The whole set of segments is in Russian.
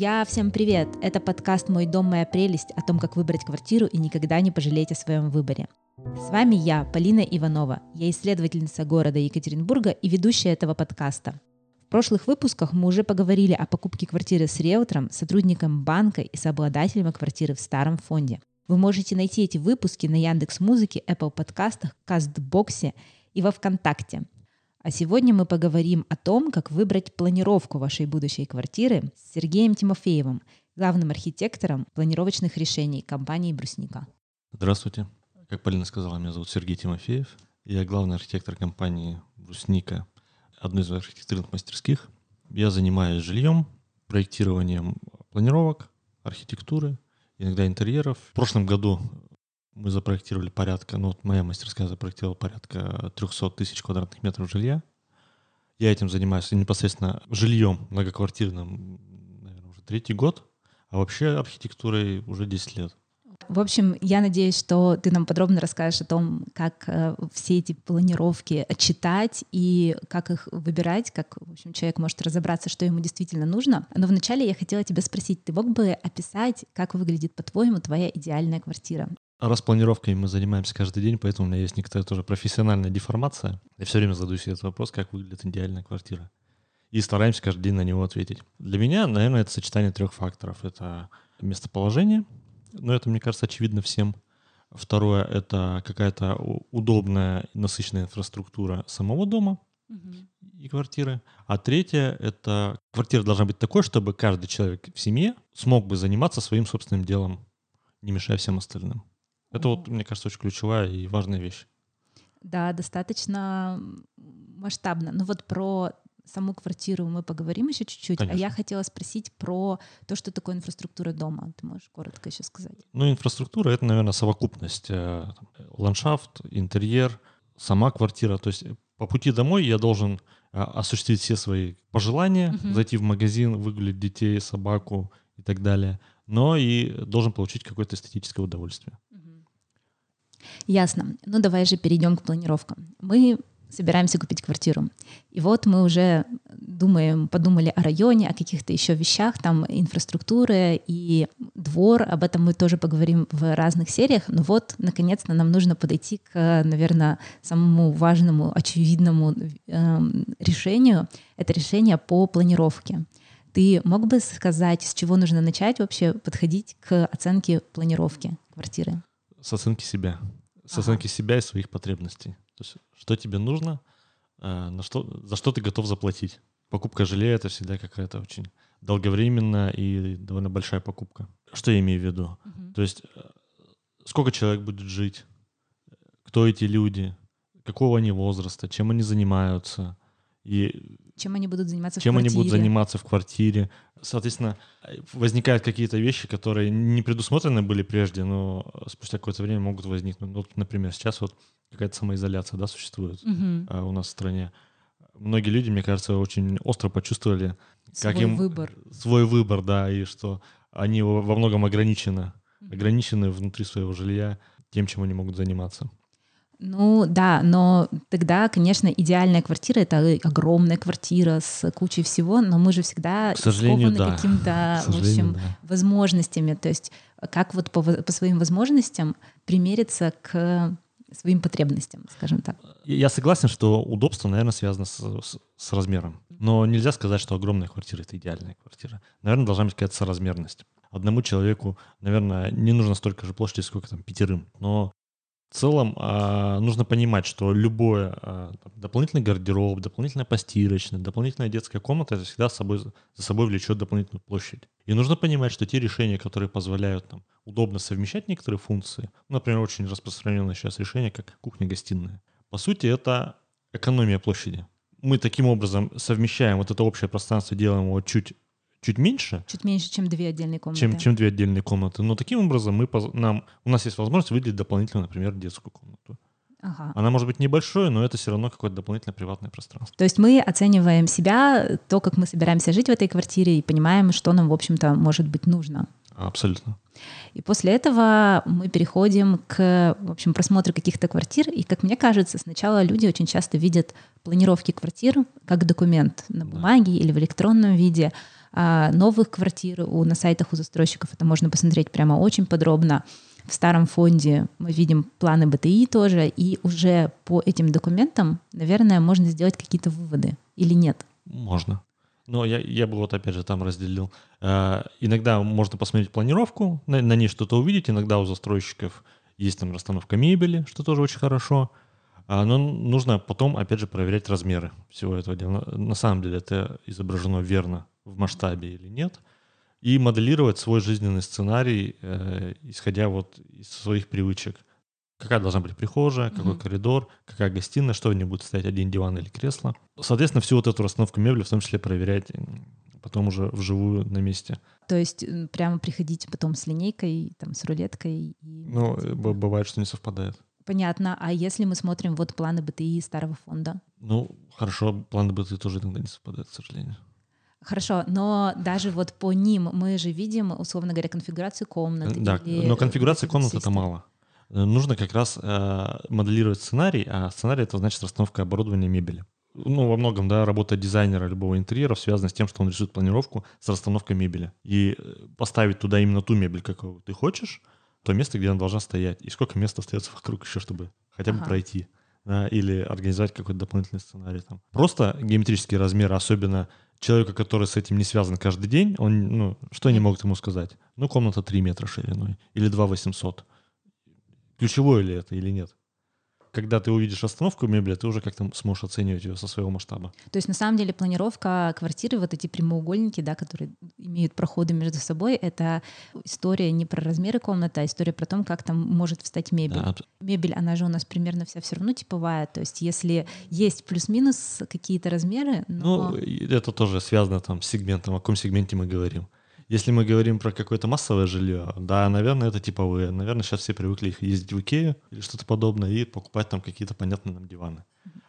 Друзья, всем привет! Это подкаст «Мой дом, моя прелесть» о том, как выбрать квартиру и никогда не пожалеть о своем выборе. С вами я, Полина Иванова. Я исследовательница города Екатеринбурга и ведущая этого подкаста. В прошлых выпусках мы уже поговорили о покупке квартиры с риэлтором, сотрудником банка и сообладателем квартиры в старом фонде. Вы можете найти эти выпуски на Яндекс Музыке, Apple подкастах, Кастбоксе и во Вконтакте. А сегодня мы поговорим о том, как выбрать планировку вашей будущей квартиры с Сергеем Тимофеевым, главным архитектором планировочных решений компании «Брусника». Здравствуйте. Как Полина сказала, меня зовут Сергей Тимофеев. Я главный архитектор компании «Брусника», одной из архитектурных мастерских. Я занимаюсь жильем, проектированием планировок, архитектуры, иногда интерьеров. В прошлом году мы запроектировали порядка, ну вот моя мастерская запроектировала порядка 300 тысяч квадратных метров жилья. Я этим занимаюсь непосредственно жильем многоквартирным, наверное, уже третий год, а вообще архитектурой уже 10 лет. В общем, я надеюсь, что ты нам подробно расскажешь о том, как э, все эти планировки читать и как их выбирать, как в общем, человек может разобраться, что ему действительно нужно. Но вначале я хотела тебя спросить, ты мог бы описать, как выглядит, по-твоему, твоя идеальная квартира? Распланировкой мы занимаемся каждый день, поэтому у меня есть некоторая тоже профессиональная деформация. Я все время задаю себе этот вопрос, как выглядит идеальная квартира. И стараемся каждый день на него ответить. Для меня, наверное, это сочетание трех факторов. Это местоположение, но это, мне кажется, очевидно всем. Второе — это какая-то удобная, насыщенная инфраструктура самого дома угу. и квартиры. А третье — это квартира должна быть такой, чтобы каждый человек в семье смог бы заниматься своим собственным делом, не мешая всем остальным. Это вот, мне кажется, очень ключевая и важная вещь. Да, достаточно масштабно. Ну вот про саму квартиру мы поговорим еще чуть-чуть. Конечно. А я хотела спросить про то, что такое инфраструктура дома. Ты можешь коротко еще сказать? Ну, инфраструктура — это, наверное, совокупность. Э, ландшафт, интерьер, сама квартира. То есть по пути домой я должен э, осуществить все свои пожелания, угу. зайти в магазин, выгулить детей, собаку и так далее. Но и должен получить какое-то эстетическое удовольствие. Ясно. Ну давай же перейдем к планировкам. Мы собираемся купить квартиру. И вот мы уже думаем, подумали о районе, о каких-то еще вещах, там инфраструктуры и двор, об этом мы тоже поговорим в разных сериях, но вот, наконец-то, нам нужно подойти к, наверное, самому важному, очевидному э, решению. Это решение по планировке. Ты мог бы сказать, с чего нужно начать вообще подходить к оценке планировки квартиры? С оценки себя с оценки ага. себя и своих потребностей. То есть, что тебе нужно, э, на что, за что ты готов заплатить. Покупка жилья — это всегда какая-то очень долговременная и довольно большая покупка. Что я имею в виду? Угу. То есть, э, сколько человек будет жить, кто эти люди, какого они возраста, чем они занимаются, и чем они будут заниматься чем в квартире. они будут заниматься в квартире. Соответственно, возникают какие-то вещи, которые не предусмотрены были прежде, но спустя какое-то время могут возникнуть. Ну, например, сейчас вот какая-то самоизоляция да, существует угу. у нас в стране. Многие люди, мне кажется, очень остро почувствовали, свой как им выбор. свой выбор, да, и что они во многом ограничены, ограничены внутри своего жилья тем, чем они могут заниматься. Ну да, но тогда, конечно, идеальная квартира это огромная квартира с кучей всего, но мы же всегда сожалению, да. каким-то, в общем, да. возможностями. То есть как вот по, по своим возможностям примериться к своим потребностям, скажем так. Я согласен, что удобство, наверное, связано с, с, с размером. Но нельзя сказать, что огромная квартира — это идеальная квартира. Наверное, должна быть какая-то соразмерность. Одному человеку, наверное, не нужно столько же площади, сколько там пятерым. Но в целом а, нужно понимать, что любое а, дополнительный гардероб, дополнительная постирочная, дополнительная детская комната это всегда собой, за собой влечет дополнительную площадь. И нужно понимать, что те решения, которые позволяют нам удобно совмещать некоторые функции, ну, например, очень распространенное сейчас решение, как кухня-гостиная, по сути, это экономия площади. Мы таким образом совмещаем вот это общее пространство, делаем его чуть чуть меньше. Чуть меньше, чем две отдельные комнаты. Чем, чем две отдельные комнаты. Но таким образом мы, нам, у нас есть возможность выделить дополнительно, например, детскую комнату. Ага. Она может быть небольшой, но это все равно какое-то дополнительное приватное пространство. То есть мы оцениваем себя, то, как мы собираемся жить в этой квартире, и понимаем, что нам, в общем-то, может быть нужно. Абсолютно. И после этого мы переходим к, в общем, просмотру каких-то квартир. И, как мне кажется, сначала люди очень часто видят планировки квартир как документ на бумаге да. или в электронном виде. А, новых квартир у, на сайтах у застройщиков. Это можно посмотреть прямо очень подробно. В старом фонде мы видим планы БТИ тоже, и уже по этим документам, наверное, можно сделать какие-то выводы или нет? Можно. Но я, я бы вот опять же там разделил. Э, иногда можно посмотреть планировку, на, на ней что-то увидеть. Иногда у застройщиков есть там расстановка мебели, что тоже очень хорошо. А, но нужно потом, опять же, проверять размеры всего этого дела. На, на самом деле это изображено верно в масштабе или нет и моделировать свой жизненный сценарий, э, исходя вот из своих привычек. Какая должна быть прихожая, какой mm-hmm. коридор, какая гостиная, что в ней будет стоять, один диван или кресло. Соответственно, всю вот эту расстановку мебели в том числе проверять потом уже вживую на месте. То есть прямо приходите потом с линейкой, там, с рулеткой? И... Ну, бывает, что не совпадает. Понятно. А если мы смотрим вот планы БТИ старого фонда? Ну, хорошо, планы БТИ тоже иногда не совпадают, к сожалению. Хорошо, но даже вот по ним мы же видим, условно говоря, конфигурацию комнат. Да, или... но конфигурация комнат это мало. Нужно как раз э, моделировать сценарий, а сценарий это значит расстановка оборудования мебели. Ну, во многом, да, работа дизайнера любого интерьера связана с тем, что он рисует планировку с расстановкой мебели. И э, поставить туда именно ту мебель, какую ты хочешь, то место, где она должна стоять. И сколько места остается вокруг еще, чтобы хотя бы ага. пройти. Да, или организовать какой-то дополнительный сценарий. Там. Просто геометрические размеры, особенно человека, который с этим не связан каждый день, он, ну, что они могут ему сказать? Ну, комната 3 метра шириной или 2 800. Ключевое ли это или нет? Когда ты увидишь остановку мебели, ты уже как-то сможешь оценивать ее со своего масштаба. То есть на самом деле планировка квартиры, вот эти прямоугольники, да, которые имеют проходы между собой, это история не про размеры комнаты, а история про то, как там может встать мебель. Да. Мебель, она же у нас примерно вся все равно типовая, то есть если есть плюс-минус какие-то размеры, но... Ну, это тоже связано там с сегментом, о каком сегменте мы говорим. Если мы говорим про какое-то массовое жилье, да, наверное, это типовые. Наверное, сейчас все привыкли ездить в Икею или что-то подобное и покупать там какие-то понятные нам диваны.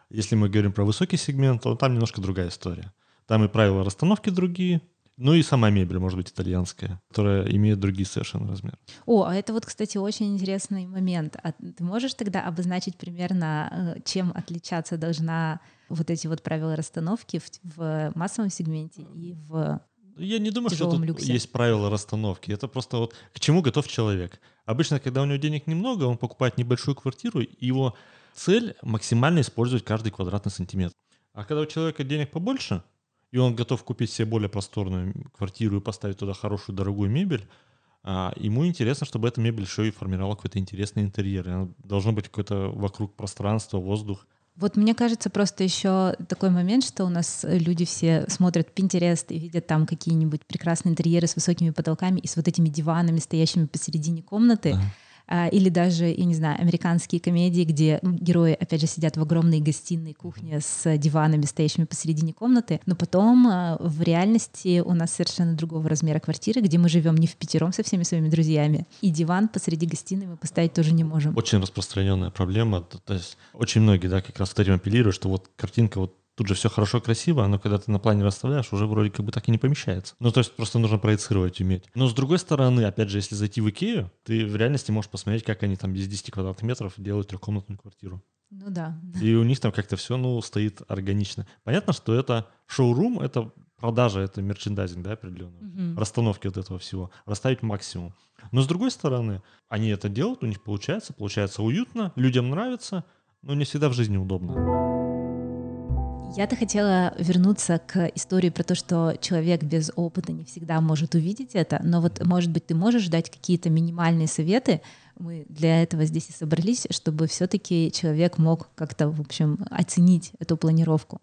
Если мы говорим про высокий сегмент, то там немножко другая история. Там и правила расстановки другие, ну и сама мебель, может быть, итальянская, которая имеет другие совершенно размеры. О, а это вот, кстати, очень интересный момент. А ты можешь тогда обозначить примерно, э, чем отличаться должна вот эти вот правила расстановки в, в массовом сегменте и в я не думаю, что тут люксе. есть правила расстановки. Это просто вот к чему готов человек. Обычно, когда у него денег немного, он покупает небольшую квартиру, и его цель максимально использовать каждый квадратный сантиметр. А когда у человека денег побольше, и он готов купить себе более просторную квартиру и поставить туда хорошую дорогую мебель, а, ему интересно, чтобы эта мебель еще и формировала какой-то интересный интерьер. И должно быть какое-то вокруг пространство, воздух. Вот мне кажется просто еще такой момент, что у нас люди все смотрят Pinterest и видят там какие-нибудь прекрасные интерьеры с высокими потолками и с вот этими диванами, стоящими посередине комнаты. Ага. А, или даже, я не знаю, американские комедии, где герои, опять же, сидят в огромной гостиной кухне с диванами, стоящими посередине комнаты, но потом а, в реальности у нас совершенно другого размера квартиры, где мы живем не в пятером со всеми своими друзьями, и диван посреди гостиной мы поставить тоже не можем. Очень распространенная проблема, то есть очень многие, да, как раз этим апеллируют, что вот картинка вот Тут же все хорошо, красиво, но когда ты на плане расставляешь, уже вроде как бы так и не помещается. Ну, то есть просто нужно проецировать, уметь. Но с другой стороны, опять же, если зайти в Икею, ты в реальности можешь посмотреть, как они там без 10 квадратных метров делают трехкомнатную квартиру. Ну да. И у них там как-то все, ну, стоит органично. Понятно, что это шоурум, это продажа, это мерчендайзинг, да, определенный. Угу. Расстановки вот этого всего. Расставить максимум. Но с другой стороны, они это делают, у них получается, получается уютно, людям нравится, но не всегда в жизни удобно. Я-то хотела вернуться к истории про то, что человек без опыта не всегда может увидеть это, но вот, может быть, ты можешь дать какие-то минимальные советы, мы для этого здесь и собрались, чтобы все-таки человек мог как-то, в общем, оценить эту планировку.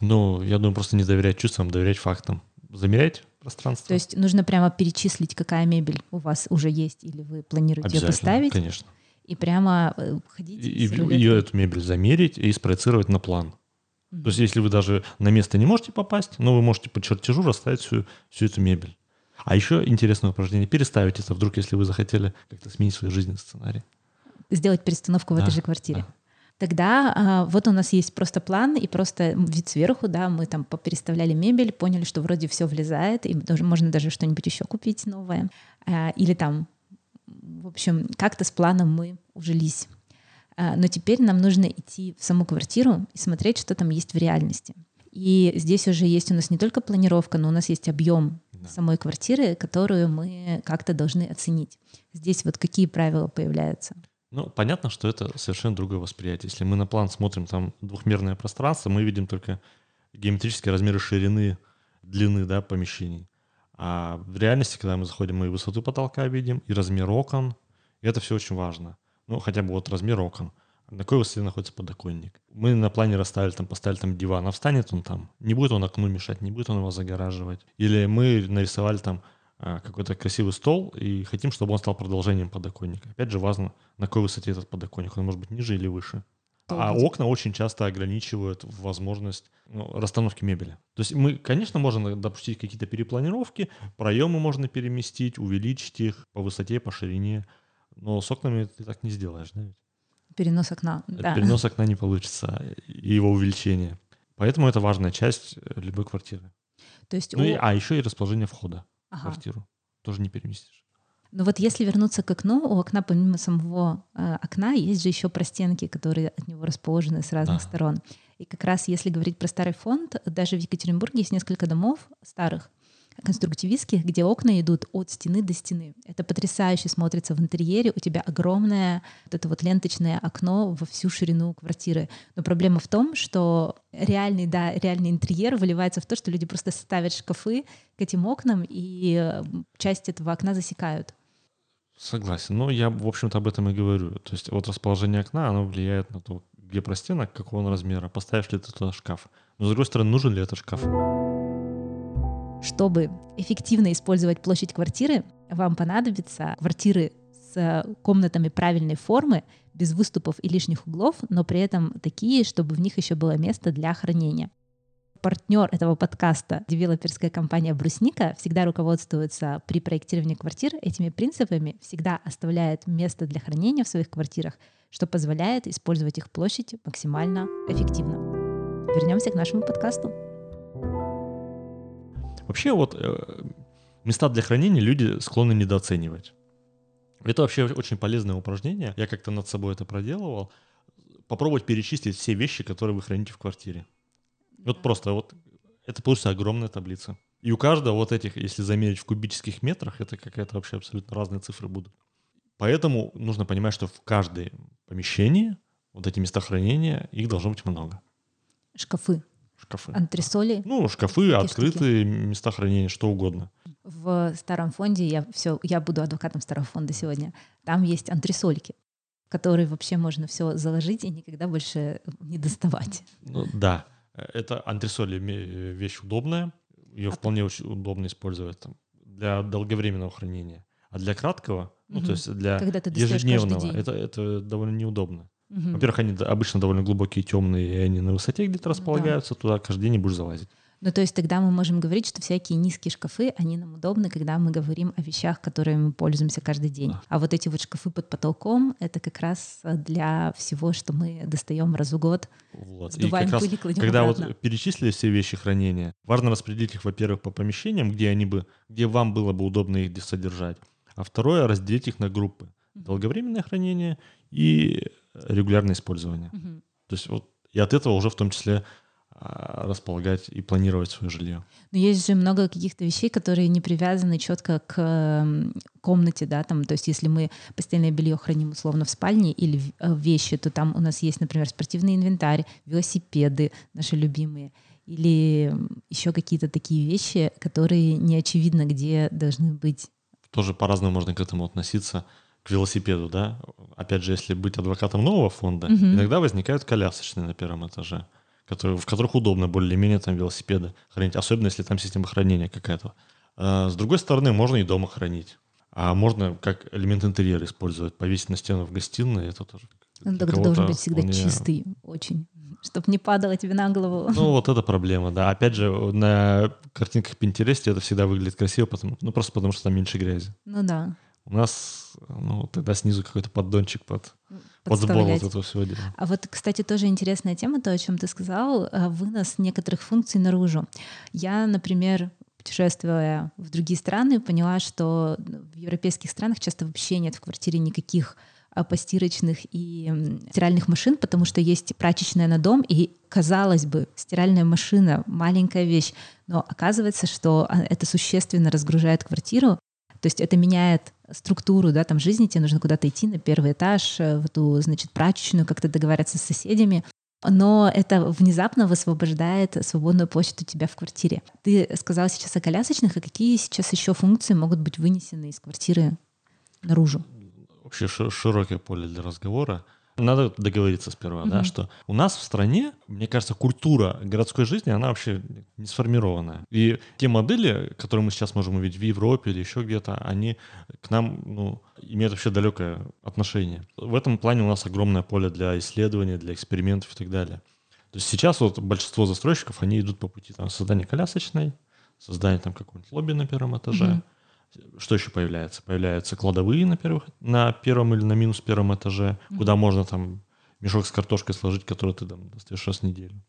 Ну, я думаю, просто не доверять чувствам, доверять фактам. Замерять пространство. То есть нужно прямо перечислить, какая мебель у вас уже есть, или вы планируете ее поставить. конечно. И прямо э, ходить. И, и эту мебель замерить и спроецировать на план. То есть, если вы даже на место не можете попасть, но вы можете по чертежу расставить всю, всю эту мебель. А еще интересное упражнение. Переставить это вдруг, если вы захотели как-то сменить свой жизненный сценарий. Сделать перестановку в да, этой же квартире. Да. Тогда а, вот у нас есть просто план и просто вид сверху, да, мы там переставляли мебель, поняли, что вроде все влезает, и даже, можно даже что-нибудь еще купить новое. А, или там, в общем, как-то с планом мы ужились. А, но теперь нам нужно идти в саму квартиру и смотреть, что там есть в реальности. И здесь уже есть у нас не только планировка, но у нас есть объем Да. самой квартиры, которую мы как-то должны оценить. Здесь вот какие правила появляются? Ну, понятно, что это совершенно другое восприятие. Если мы на план смотрим, там двухмерное пространство, мы видим только геометрические размеры ширины, длины, да, помещений. А в реальности, когда мы заходим, мы и высоту потолка видим, и размер окон. И это все очень важно. Ну, хотя бы вот размер окон. На какой высоте находится подоконник. Мы на плане расставили, там, поставили там диван, а встанет он там. Не будет он окну мешать, не будет он его загораживать. Или мы нарисовали там а, какой-то красивый стол и хотим, чтобы он стал продолжением подоконника. Опять же, важно, на какой высоте этот подоконник. Он может быть ниже или выше. А окна очень часто ограничивают возможность ну, расстановки мебели. То есть мы, конечно, можем допустить какие-то перепланировки, проемы можно переместить, увеличить их по высоте, по ширине, но с окнами ты так не сделаешь, да? ведь? Перенос окна. Да. Перенос окна не получится, и его увеличение. Поэтому это важная часть э, любой квартиры. То есть, Ну и, у- а еще и расположение входа в Ага. квартиру. Тоже не переместишь. Ну вот если вернуться к окну, у окна помимо самого э, окна есть же еще простенки, которые от него расположены с разных Да. сторон. И как раз если говорить про старый фонд, даже в Екатеринбурге есть несколько домов старых, конструктивистских, где окна идут от стены до стены. Это потрясающе смотрится в интерьере. У тебя огромное вот это вот ленточное окно во всю ширину квартиры. Но проблема в том, что реальный, да, реальный интерьер выливается в то, что люди просто ставят шкафы к этим окнам и э, часть этого окна засекают. Согласен. Но я, в общем-то, об этом и говорю. То есть вот расположение окна, оно влияет на то, где простенок, какого он размера, поставишь ли ты туда шкаф. Но, с другой стороны, нужен ли этот шкаф? Чтобы эффективно использовать площадь квартиры, вам понадобятся квартиры с комнатами правильной формы, без выступов и лишних углов, но при этом такие, чтобы в них еще было место для хранения. Партнер этого подкаста, девелоперская компания «Брусника», всегда руководствуется при проектировании квартир этими принципами, всегда оставляет место для хранения в своих квартирах, что позволяет использовать их площадь максимально эффективно. Вернемся к нашему подкасту. Вообще вот э, места для хранения люди склонны недооценивать. Это вообще очень полезное упражнение. Я как-то над собой это проделывал. Попробовать перечислить все вещи, которые вы храните в квартире. Вот просто вот это получится огромная таблица. И у каждого вот этих, если замерить в кубических метрах, это какая-то вообще абсолютно разные цифры будут. Поэтому нужно понимать, что в каждом помещении вот эти места хранения, их должно быть много. Шкафы, Шкафы. антресоли. Ну, шкафы, Такие открытые места хранения, что угодно. В старом фонде я все, я буду адвокатом старого фонда сегодня. Там есть антресольки, которые вообще можно все заложить и никогда больше не доставать. Ну, да, это антресоли ме- вещь удобная, ее А вполне очень удобно использовать там, для долговременного хранения. А для краткого, ну Мгм. то есть для Когда ты ежедневного, это, это довольно неудобно. Мгм. Во-первых, они обычно довольно глубокие, темные, и они на высоте где-то Ну да. располагаются, туда каждый день не будешь залазить. Ну, то есть тогда мы можем говорить, что всякие низкие шкафы, они нам удобны, когда мы говорим о вещах, которыми мы пользуемся каждый день. Да. А вот эти вот шкафы под потолком — это как раз для всего, что мы достаем раз в год, Вот. И как раз, когда обратно. вот перечислили все вещи хранения, важно распределить их, во-первых, по помещениям, где они бы, где вам было бы удобно их содержать, а второе разделить их на группы: долговременное хранение и регулярное использование. Мгм. То есть вот и от этого уже в том числе а, располагать и планировать свое жилье. Но есть же много каких-то вещей, которые не привязаны четко к м, комнате, да, там, то есть если мы постельное белье храним условно в спальне или э, вещи, то там у нас есть, например, спортивный инвентарь, велосипеды наши любимые, или еще какие-то такие вещи, которые не очевидно, где должны быть. Тоже по-разному можно к этому относиться к велосипеду, да. Опять же, если быть адвокатом нового фонда, Мгм. иногда возникают колясочные на первом этаже, которые, в которых удобно более-менее там велосипеды хранить, особенно если там система хранения какая-то. А, С другой стороны, можно и дома хранить. А можно как элемент интерьера использовать, повесить на стену в гостиной, это тоже Он для тогда должен быть всегда вполне- чистый очень, чтобы не падало тебе на голову. Ну, вот это проблема, да. Опять же, на картинках Pinterest это всегда выглядит красиво, потому, ну, просто потому что там меньше грязи. Ну да. У нас, ну, тогда снизу какой-то поддончик под, под сбор вот этого всего дела. А вот, кстати, тоже интересная тема, то, о чем ты сказал, э, вынос некоторых функций наружу. Я, например, путешествуя в другие страны, поняла, что в европейских странах часто вообще нет в квартире никаких а, постирочных и стиральных машин, потому что есть прачечная на дом, и, казалось бы, стиральная машина — маленькая вещь, но оказывается, что а, это существенно разгружает квартиру, то есть это меняет структуру да, там, жизни, тебе нужно куда-то идти на первый этаж, э, в эту, значит, прачечную, как-то договариваться с соседями. Но это внезапно высвобождает свободную площадь у тебя в квартире. Ты сказала сейчас о колясочных, а какие сейчас еще функции могут быть вынесены из квартиры наружу? Вообще широкое поле для разговора. Надо договориться сперва, mm-hmm. да, что у нас в стране, мне кажется, культура городской жизни, она вообще не сформированная. И те модели, которые мы сейчас можем увидеть в Европе или еще где-то, они к нам, ну, имеют вообще далекое отношение. В этом плане у нас огромное поле для исследования, для экспериментов и так далее. То есть сейчас вот большинство застройщиков, они идут по пути там, создания колясочной, создания там какого-нибудь лобби на первом этаже, mm-hmm что еще появляется? Появляются кладовые на, первых, на первом или на минус первом этаже, mm-hmm. куда можно там мешок с картошкой сложить, который ты там достаешь раз в неделю.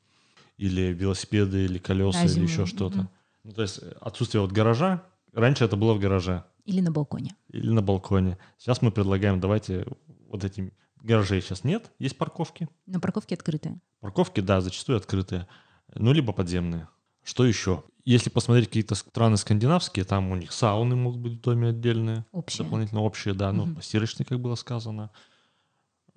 Или велосипеды, или колеса, или еще что-то. Mm-hmm. Ну, то есть отсутствие вот гаража. Раньше это было в гараже. Или на балконе. Или на балконе. Сейчас мы предлагаем, давайте вот эти гаражей сейчас нет, есть парковки. Но парковки открытые. Парковки, да, зачастую открытые. Ну, либо подземные. Что еще? Если посмотреть какие-то страны скандинавские, там у них сауны могут быть в доме отдельные. Общие. Дополнительно общие, да. Ну, угу. постирочные, как было сказано.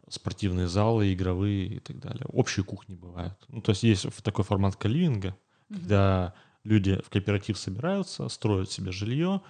Спортивные залы, игровые и так далее. Общие кухни бывают. Ну, то есть есть такой формат каливинга, угу. когда люди в кооператив собираются, строят себе жилье,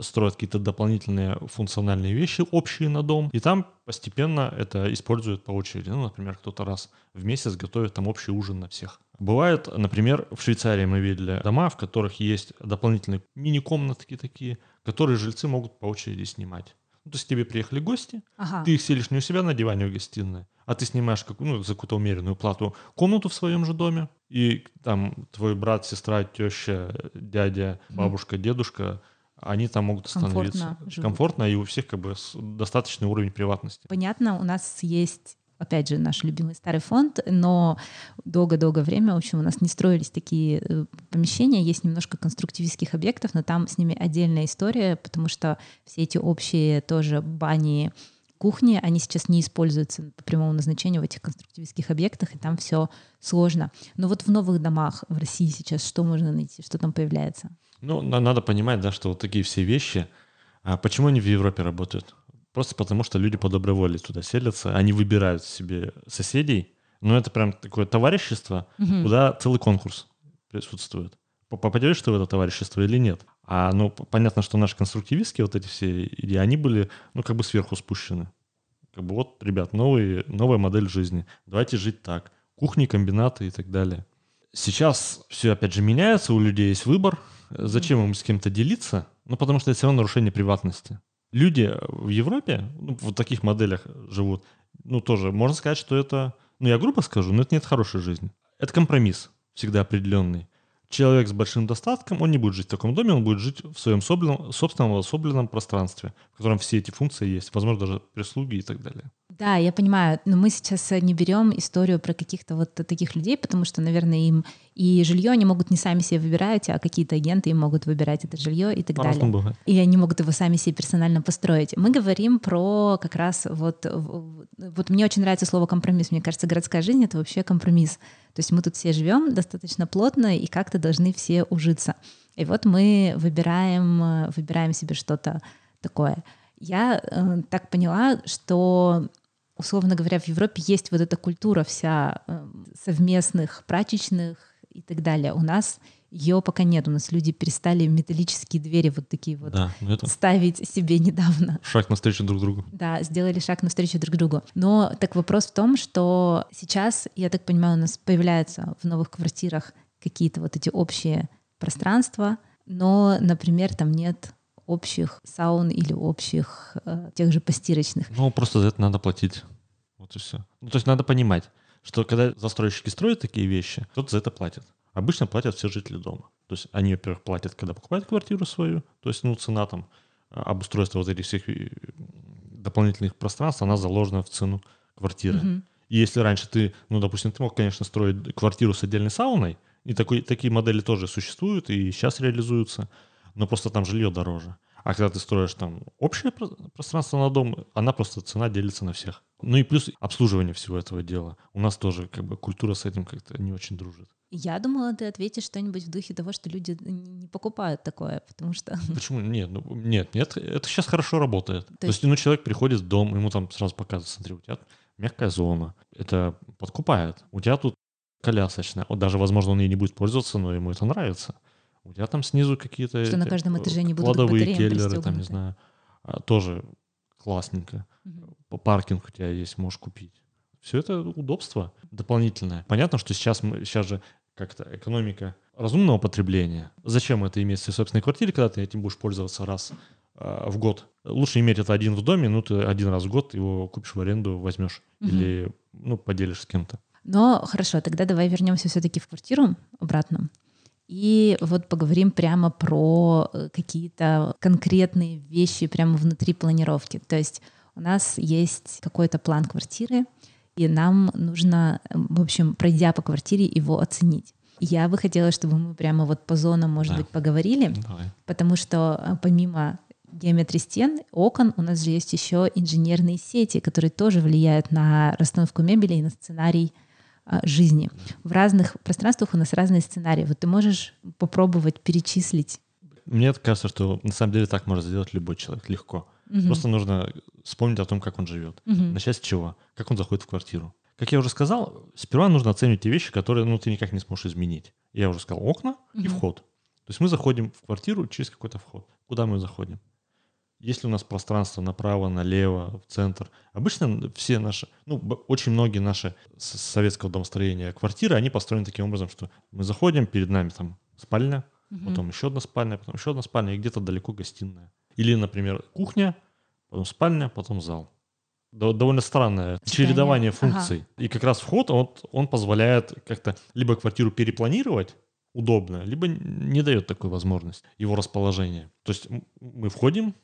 строят какие-то дополнительные функциональные вещи общие на дом, и там постепенно это используют по очереди. Ну, например, кто-то раз в месяц готовит там общий ужин на всех. Бывает, например, в Швейцарии мы видели дома, в которых есть дополнительные мини-комнатки такие, которые жильцы могут по очереди снимать. Ну, то есть тебе приехали гости, ага. ты их селишь не у себя на диване в гостиной, а ты снимаешь как, ну, за какую-то умеренную плату комнату в своем же доме, и там твой брат, сестра, теща, дядя, бабушка, дедушка они там могут остановиться. Комфортно, Комфортно и у всех как бы достаточный уровень приватности. Понятно, у нас есть опять же, наш любимый старый фонд, но долго-долго время, в общем, у нас не строились такие э, помещения, есть немножко конструктивистских объектов, но там с ними отдельная история, потому что все эти общие тоже бани, кухни, они сейчас не используются по прямому назначению в этих конструктивистских объектах, и там все сложно. Но вот в новых домах в России сейчас что можно найти, что там появляется? Ну, надо понимать, да, что вот такие все вещи, а почему они в Европе работают? Просто потому, что люди по доброй воле туда селятся, они выбирают себе соседей, но это прям такое товарищество, угу. куда целый конкурс присутствует. Попадешь ты в это товарищество или нет? А ну понятно, что наши конструктивистские вот эти все идеи, они были ну как бы сверху спущены. Как бы вот, ребят, новые, новая модель жизни. Давайте жить так. Кухни, комбинаты и так далее. Сейчас все опять же меняется, у людей есть выбор, Зачем им с кем-то делиться? Ну, потому что это все равно нарушение приватности. Люди в Европе ну, в таких моделях живут. Ну, тоже можно сказать, что это, ну, я грубо скажу, но это нет хорошей жизни. Это компромисс всегда определенный человек с большим достатком, он не будет жить в таком доме, он будет жить в своем собственном, собственном особенном пространстве, в котором все эти функции есть, возможно, даже прислуги и так далее. Да, я понимаю, но мы сейчас не берем историю про каких-то вот таких людей, потому что, наверное, им и жилье они могут не сами себе выбирать, а какие-то агенты им могут выбирать это жилье и так далее. Бывает. И они могут его сами себе персонально построить. Мы говорим про как раз вот, вот мне очень нравится слово компромисс. Мне кажется, городская жизнь — это вообще компромисс. То есть мы тут все живем достаточно плотно и как-то должны все ужиться. И вот мы выбираем, выбираем себе что-то такое. Я э, так поняла, что условно говоря, в Европе есть вот эта культура вся э, совместных прачечных и так далее. У нас ее пока нет. У нас люди перестали металлические двери вот такие вот да, ну это... ставить себе недавно. Шаг навстречу друг другу. Да, сделали шаг навстречу друг другу. Но так вопрос в том, что сейчас, я так понимаю, у нас появляются в новых квартирах какие-то вот эти общие пространства, но, например, там нет общих саун или общих э, тех же постирочных. Ну, просто за это надо платить. Вот и все. Ну, то есть надо понимать, что когда застройщики строят такие вещи, кто-то за это платит. Обычно платят все жители дома. То есть они, во-первых, платят, когда покупают квартиру свою, то есть, ну, цена там а, обустройства вот этих всех э, дополнительных пространств, она заложена в цену квартиры. Mm-hmm. И если раньше ты, ну, допустим, ты мог, конечно, строить квартиру с отдельной сауной, и такой, такие модели тоже существуют и сейчас реализуются, но просто там жилье дороже. А когда ты строишь там общее про- пространство на дом, она просто цена делится на всех. Ну и плюс обслуживание всего этого дела. У нас тоже как бы культура с этим как-то не очень дружит. Я думала, ты ответишь что-нибудь в духе того, что люди не покупают такое, потому что... Почему? Нет, ну, нет, нет, это сейчас хорошо работает. То, То есть, ну, человек приходит в дом, ему там сразу показывают, смотри, у тебя мягкая зона, это подкупает. У тебя тут колясочная, вот даже, возможно, он ей не будет пользоваться, но ему это нравится. У тебя там снизу какие-то... Что на каждом э, этаже не будут кладовые келлеры, там, не знаю, а, тоже классненько. По- Паркинг у тебя есть, можешь купить. Все это удобство дополнительное. Понятно, что сейчас мы сейчас же как-то экономика разумного потребления. Зачем это иметь в своей собственной квартире, когда ты этим будешь пользоваться раз а, в год? Лучше иметь это один в доме, ну ты один раз в год его купишь в аренду, возьмешь Мгм. или ну поделишь с кем-то. Но хорошо, тогда давай вернемся все-таки в квартиру обратно. И вот поговорим прямо про э, какие-то конкретные вещи прямо внутри планировки. То есть у нас есть какой-то план квартиры, и нам нужно, э, в общем, пройдя по квартире, его оценить. Я бы хотела, чтобы мы прямо вот по зонам, может Да. быть, поговорили, Давай. потому что э, помимо геометрии стен, окон, у нас же есть еще инженерные сети, которые тоже влияют на расстановку мебели и на сценарий а, жизни. В разных пространствах у нас разные сценарии. Вот ты можешь попробовать перечислить. Мне кажется, что на самом деле так может сделать любой человек легко. Мгм. Просто нужно вспомнить о том, как он живет. Мгм. Начать с чего? Как он заходит в квартиру? Как я уже сказал, сперва нужно оценивать те вещи, которые ну, ты никак не сможешь изменить. Я уже сказал окна и Мгм. вход. То есть мы заходим в квартиру через какой-то вход. Куда мы заходим? Если у нас пространство направо, налево, в центр. Обычно все наши, ну, очень многие наши с советского домостроения квартиры, они построены таким образом, что мы заходим, перед нами там спальня, Мгм. потом еще одна спальня, потом еще одна спальня, и где-то далеко гостиная. Или, например, кухня, потом спальня, потом зал. Дов- Довольно странное Сочетание. чередование Ага. функций. И как раз вход, он, он позволяет как-то либо квартиру перепланировать удобно, либо не дает такой возможность его расположения. То есть мы входим,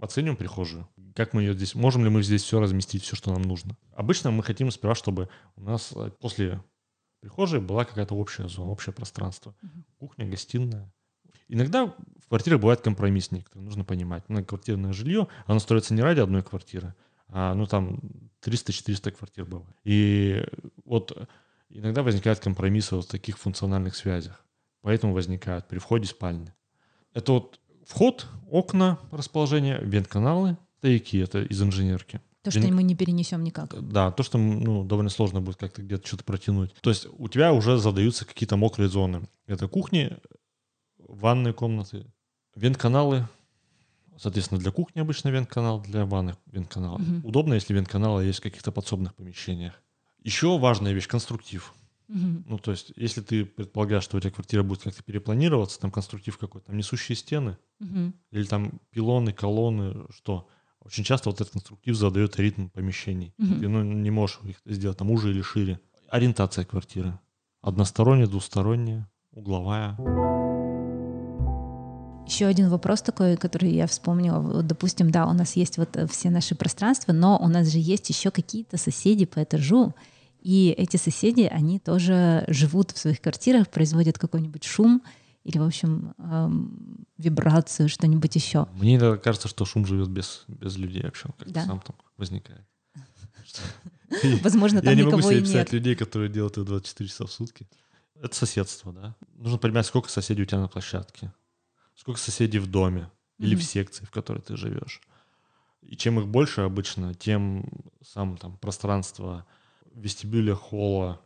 оцениваем прихожую. Как мы ее здесь, можем ли мы здесь все разместить, все, что нам нужно. Обычно мы хотим сперва, чтобы у нас э, после прихожей была какая-то общая зона, общее пространство. Мгм. Кухня, гостиная. Иногда в квартирах бывает компромисс некоторые, нужно понимать. Многоквартирное жилье, оно строится не ради одной квартиры, а ну там 300-400 квартир бывает. И вот иногда возникают компромиссы вот в таких функциональных связях. Поэтому возникают при входе спальни. Это вот вход, окна, расположение, вент-каналы, стояки, это из инженерки. То, что мы не перенесем никак. Да, то, что ну, довольно сложно будет как-то где-то что-то протянуть. То есть у тебя уже задаются какие-то мокрые зоны. Это кухни, ванные комнаты, вент-каналы. Соответственно, для кухни обычно вент-канал, для ванных вент-канал. Мгм. Удобно, если вент-каналы есть в каких-то подсобных помещениях. Еще важная вещь — конструктив. Мгм. Ну, то есть, если ты предполагаешь, что у тебя квартира будет как-то перепланироваться, там конструктив какой-то, там несущие стены, Мгм. или там пилоны, колонны, что? Очень часто вот этот конструктив задает ритм помещений. Мгм. Ты ну, не можешь их сделать там уже или шире. Ориентация квартиры. Односторонняя, двусторонняя, угловая. Еще один вопрос такой, который я вспомнила. Вот, допустим, да, у нас есть вот э, все наши пространства, но у нас же есть еще какие-то соседи по этажу. И эти соседи, они тоже живут в своих квартирах, производят какой-нибудь шум или, в общем, эм, вибрацию, что-нибудь еще. Мне кажется, что шум живет без, без людей вообще. Как-то Да? сам там возникает. Возможно, Я там не могу себе нет. людей, которые делают это 24 часа в сутки. Это соседство, да? Нужно понимать, сколько соседей у тебя на площадке, сколько соседей в доме или в Мгм. секции, в которой ты живешь. И чем их больше обычно, тем сам там пространство вестибюля, холла,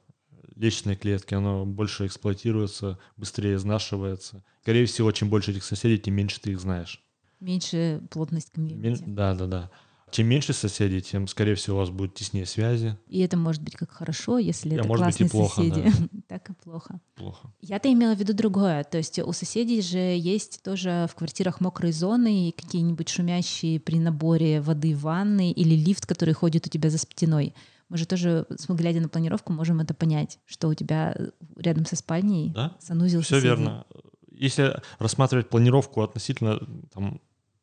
лестничной клетки, оно больше эксплуатируется, быстрее изнашивается. Скорее всего, чем больше этих соседей, тем меньше ты их знаешь. Меньше плотность Мен- комьюнити. Да, да, да. Чем меньше соседей, тем, скорее всего, у вас будет теснее связи. И это может быть как хорошо, если А это может быть и классные плохо, соседи. да. Так и плохо. Плохо. Я-то имела в виду другое. То есть у соседей же есть тоже в квартирах мокрые зоны и какие-нибудь шумящие при наборе воды в ванной или лифт, который ходит у тебя за спиной. Мы же тоже, глядя на планировку, можем это понять, что у тебя рядом со спальней Да? санузел Все соседей. верно. Если рассматривать планировку относительно там,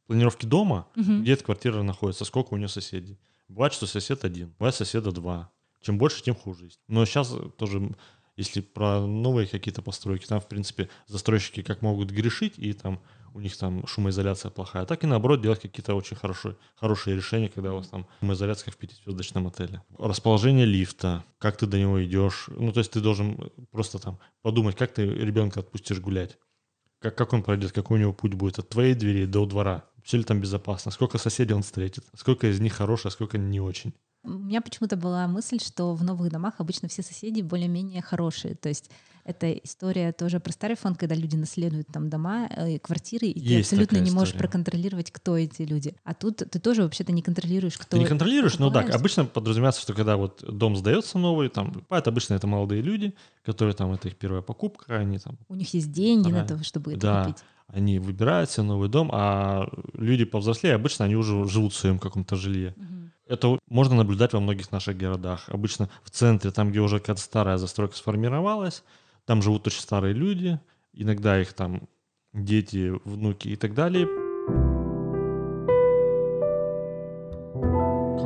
планировки дома, Мгм. где эта квартира находится, сколько у нее соседей. Бывает, что сосед один, бывает соседа два. Чем больше, тем хуже. Но сейчас тоже, если про новые какие-то постройки, там, в принципе, застройщики как могут грешить, и там у них там шумоизоляция плохая, так и наоборот делать какие-то очень хорошие, хорошие решения, когда у вас там шумоизоляция как в пятизвездочном отеле. Расположение лифта, как ты до него идешь. Ну, то есть ты должен просто там подумать, как ты ребенка отпустишь гулять. Как, как он пройдет, какой у него путь будет от твоей двери до двора. Все ли там безопасно, сколько соседей он встретит, сколько из них хорошие, а сколько не очень. У меня почему-то была мысль, что в новых домах обычно все соседи более-менее хорошие. То есть это история тоже про старый фонд, когда люди наследуют там дома, э, квартиры, и Есть ты абсолютно не можешь история. проконтролировать, кто эти люди. А тут ты тоже вообще-то не контролируешь, кто Ты не контролируешь, но да, покупаешь. обычно подразумевается, что когда вот дом сдается новый, там, покупают, обычно это молодые люди, которые там, это их первая покупка, они там, У них есть деньги на Ага. то, чтобы это Да. купить. Они выбирают себе новый дом, а люди повзрослее, обычно они уже живут в своем каком-то жилье. Это можно наблюдать во многих наших городах. Обычно в центре, там, где уже какая-то старая застройка сформировалась, там живут очень старые люди, иногда их там дети, внуки и так далее.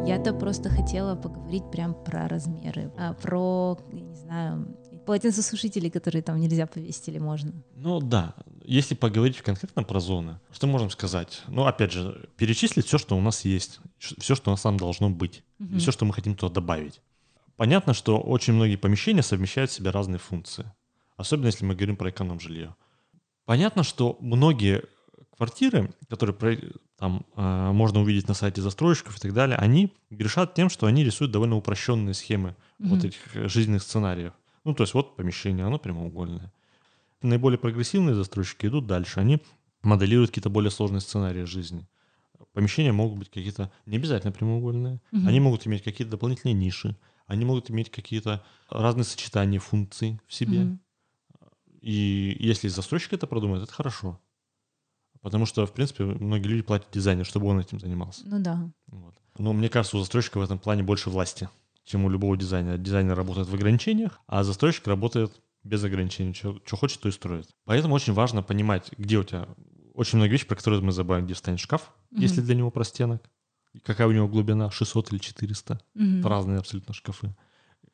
Я-то просто хотела поговорить прям про размеры, а, про, я не знаю, полотенцесушители, которые там нельзя повесить или можно. Ну да, если поговорить конкретно про зоны, что можем сказать? Ну, опять же, перечислить все, что у нас есть, все, что у нас там должно быть, и все, что мы хотим туда добавить. Понятно, что очень многие помещения совмещают в себе разные функции, особенно если мы говорим про эконом-жилье. Понятно, что многие квартиры, которые там э, можно увидеть на сайте застройщиков и так далее, они грешат тем, что они рисуют довольно упрощенные схемы вот Мгм. этих э, жизненных сценариев. Ну, то есть вот помещение, оно прямоугольное. Наиболее прогрессивные застройщики идут дальше. Они моделируют какие-то более сложные сценарии жизни. Помещения могут быть какие-то не обязательно прямоугольные. Мгм. Они могут иметь какие-то дополнительные ниши. Они могут иметь какие-то разные сочетания функций в себе. Мгм. И если застройщик это продумает, это хорошо. Потому что, в принципе, многие люди платят дизайнеру, чтобы он этим занимался. Ну да. Вот. Но мне кажется, у застройщика в этом плане больше власти, чем у любого дизайнера. Дизайнер работает в ограничениях, а застройщик работает без ограничений. Что, хочет, то и строит. Поэтому очень важно понимать, где у тебя... Очень многие вещи, про которые мы забываем, где станет шкаф, Мгм. если для него простенок. Какая у него глубина, 600 или 400. Мгм. Это разные абсолютно шкафы.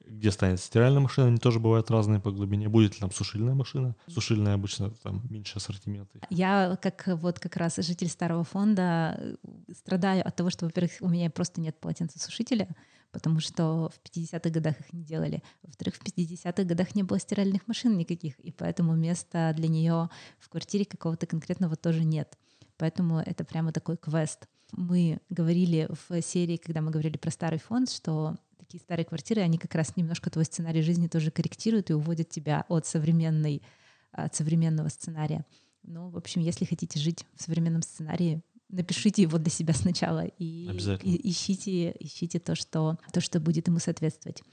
Где станет стиральная машина, они тоже бывают разные по глубине. Будет ли там сушильная машина? Сушильная обычно там меньше ассортимента. Я, как вот как раз житель старого фонда, э, страдаю от того, что, во-первых, у меня просто нет полотенцесушителя, потому что в 50-х годах их не делали. Во-вторых, в 50-х годах не было стиральных машин никаких, и поэтому места для нее в квартире какого-то конкретного тоже нет. Поэтому это прямо такой квест. Мы говорили в серии, когда мы говорили про старый фонд, что такие старые квартиры, они как раз немножко твой сценарий жизни тоже корректируют и уводят тебя от современной, от современного сценария. Ну, в общем, если хотите жить в современном сценарии, напишите его для себя сначала и, и ищите, ищите то, что, то, что будет ему соответствовать.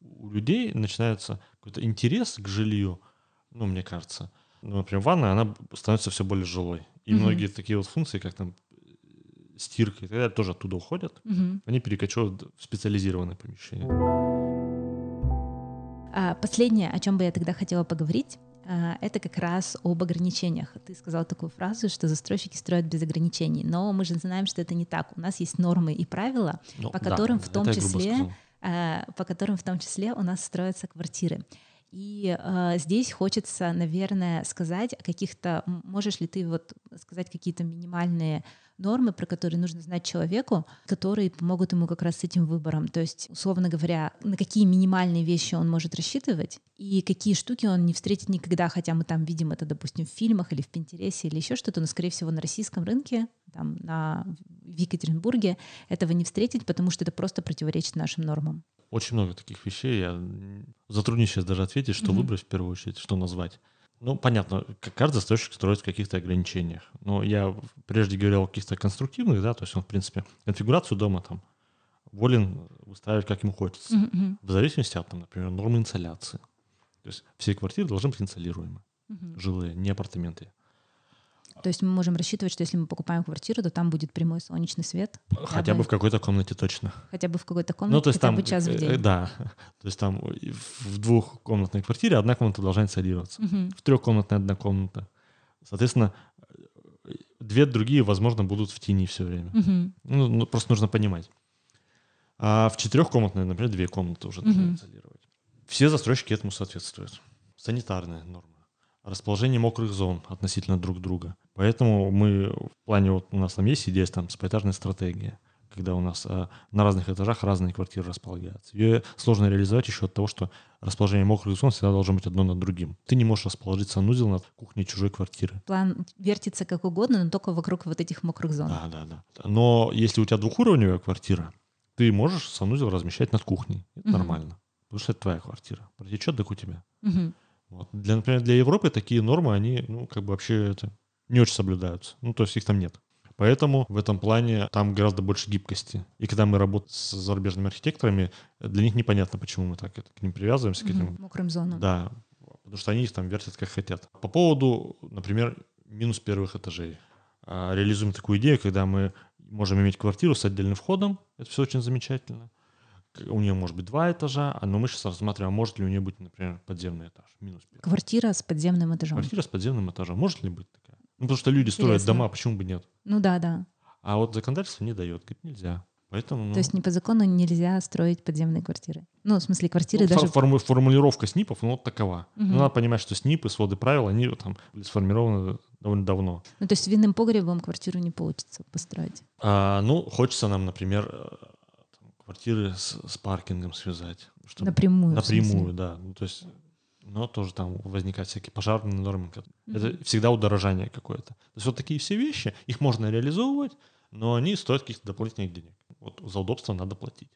у людей начинается какой-то интерес к жилью, ну, мне кажется. Ну, например, ванная, она становится все более жилой. И Мгм. многие такие вот функции, как там э, стирка и так далее, тоже оттуда уходят. Мгм. Они перекочевывают в специализированные помещения. А, Последнее, о чем бы я тогда хотела поговорить, это как раз об ограничениях. Ты сказал такую фразу, что застройщики строят без ограничений, но мы же знаем, что это не так. У нас есть нормы и правила, Ну, по да, которым в том числе э, по которым в том числе у нас строятся квартиры. И э, здесь хочется, наверное, сказать о каких-то, можешь ли ты вот сказать какие-то минимальные нормы, про которые нужно знать человеку, которые помогут ему как раз с этим выбором. То есть, условно говоря, на какие минимальные вещи он может рассчитывать и какие штуки он не встретит никогда, хотя мы там видим это, допустим, в фильмах или в Пинтересе или еще что-то, но, скорее всего, на российском рынке, там, на, в Екатеринбурге этого не встретить, потому что это просто противоречит нашим нормам. Очень много таких вещей. Я затруднюсь сейчас даже ответить, что Мгм. выбрать в первую очередь, что назвать. Ну, понятно, каждый застройщик строит в каких-то ограничениях. Но я прежде говорил о каких-то конструктивных, да, то есть он, в принципе, конфигурацию дома там волен выстраивать, как ему хочется. Мгм, В зависимости от, там, например, нормы инсоляции. То есть все квартиры должны быть инсолируемы, мгм. жилые, не апартаменты. То есть мы можем рассчитывать, что если мы покупаем квартиру, то там будет прямой солнечный свет. Хотя бы в какой-то комнате точно. Хотя бы в какой-то комнате, Ну, то есть хотя там, бы час в э, день. э, да, то есть там и в двухкомнатной квартире одна комната должна инсолироваться. Мгм. В трехкомнатной одна комната. Соответственно, э, две другие, возможно, будут в тени все время. Мгм. Ну, ну, просто нужно понимать. А в четырехкомнатной, например, две комнаты уже должны Мгм. инсолировать. Все застройщики этому соответствуют. Санитарные нормы. Расположение мокрых зон относительно друг друга. Поэтому мы в плане, вот у нас там есть идея там с поэтажной стратегией когда у нас э, на разных этажах разные квартиры располагаются. Ее сложно реализовать еще от того, что расположение мокрых зон всегда должно быть одно над другим. Ты не можешь расположить санузел над кухней чужой квартиры. План вертится как угодно, но только вокруг вот этих мокрых зон. Да, да, да. Но если у тебя двухуровневая квартира, ты можешь санузел размещать над кухней. Это угу. нормально. Потому что это твоя квартира. Протечет так у тебя. Угу. Вот. Для, например, для Европы такие нормы, они, ну, как бы вообще это не очень соблюдаются. Ну, то есть их там нет. Поэтому в этом плане там гораздо больше гибкости. И когда мы работаем с зарубежными архитекторами, для них непонятно, почему мы так это, к ним привязываемся. К этим, мокрым зонам. Да, потому что они их там вертят как хотят. По поводу, например, минус первых этажей. А, реализуем такую идею, когда мы можем иметь квартиру с отдельным входом. Это все очень замечательно. У нее может быть два этажа, но мы сейчас рассматриваем, может ли у нее быть, например, подземный этаж. Минус первый. Квартира с подземным этажом. Квартира с подземным этажом. Может ли быть такая? Ну, потому что люди Интересно. строят дома, почему бы нет? Ну да, да. А вот законодательство не дает, говорит, нельзя. Поэтому, ну... То есть не по закону нельзя строить подземные квартиры? Ну, в смысле, квартиры ну, даже... Форму, формулировка СНИПов, ну, вот такова. Угу. Ну, надо понимать, что СНИПы, своды правил, они там были сформированы довольно давно. Ну, то есть винным погребом квартиру не получится построить? А, ну, хочется нам, например, э, квартиры с, с паркингом связать. Чтобы... Напрямую? Напрямую, да. Ну, то есть но тоже там возникают всякие пожарные нормы. Mm-hmm. Это всегда удорожание какое-то. То есть вот такие все вещи, их можно реализовывать, но они стоят каких-то дополнительных денег. Вот за удобство надо платить.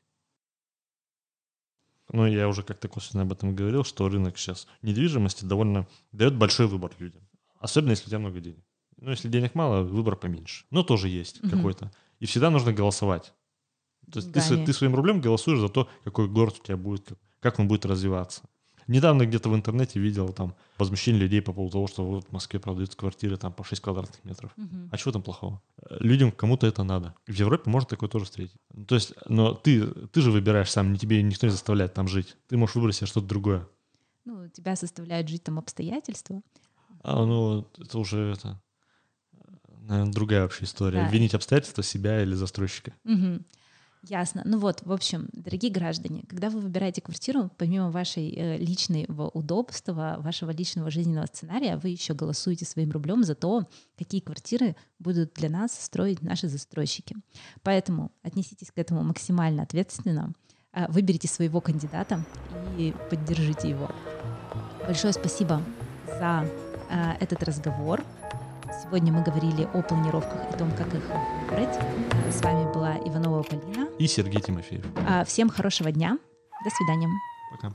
Ну, я уже как-то косвенно об этом говорил, что рынок сейчас недвижимости довольно дает большой выбор людям. Особенно, если у тебя много денег. Ну, если денег мало, выбор поменьше. Но тоже есть угу. какой-то. И всегда нужно голосовать. То есть ты, ты своим рублем голосуешь за то, какой город у тебя будет, как, как он будет развиваться. Недавно где-то в интернете видел там возмущение людей по поводу того, что вот в Москве продаются квартиры там по 6 квадратных метров. Угу. А что там плохого? Людям кому-то это надо. В Европе можно такое тоже встретить. То есть, но ты, ты же выбираешь сам, не тебе никто не заставляет там жить. Ты можешь выбрать себе что-то другое. Ну, тебя заставляют жить там обстоятельства. А, ну, это уже это, наверное, другая вообще история. Да. Винить обстоятельства себя или застройщика. Угу. Ясно. Ну вот, в общем, дорогие граждане, когда вы выбираете квартиру, помимо вашей э, личного удобства, вашего личного жизненного сценария, вы еще голосуете своим рублем за то, какие квартиры будут для нас строить наши застройщики. Поэтому отнеситесь к этому максимально ответственно, э, выберите своего кандидата и поддержите его. Большое спасибо за э, этот разговор. Сегодня мы говорили о планировках и том, как их выбрать. С вами была Иванова Полина и Сергей Тимофеев. А, всем хорошего дня. До свидания. Пока.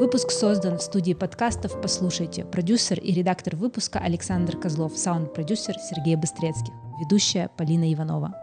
Выпуск создан в студии подкастов «Послушайте». Продюсер и редактор выпуска Александр Козлов, саунд-продюсер Сергей Быстрецких, ведущая Полина Иванова.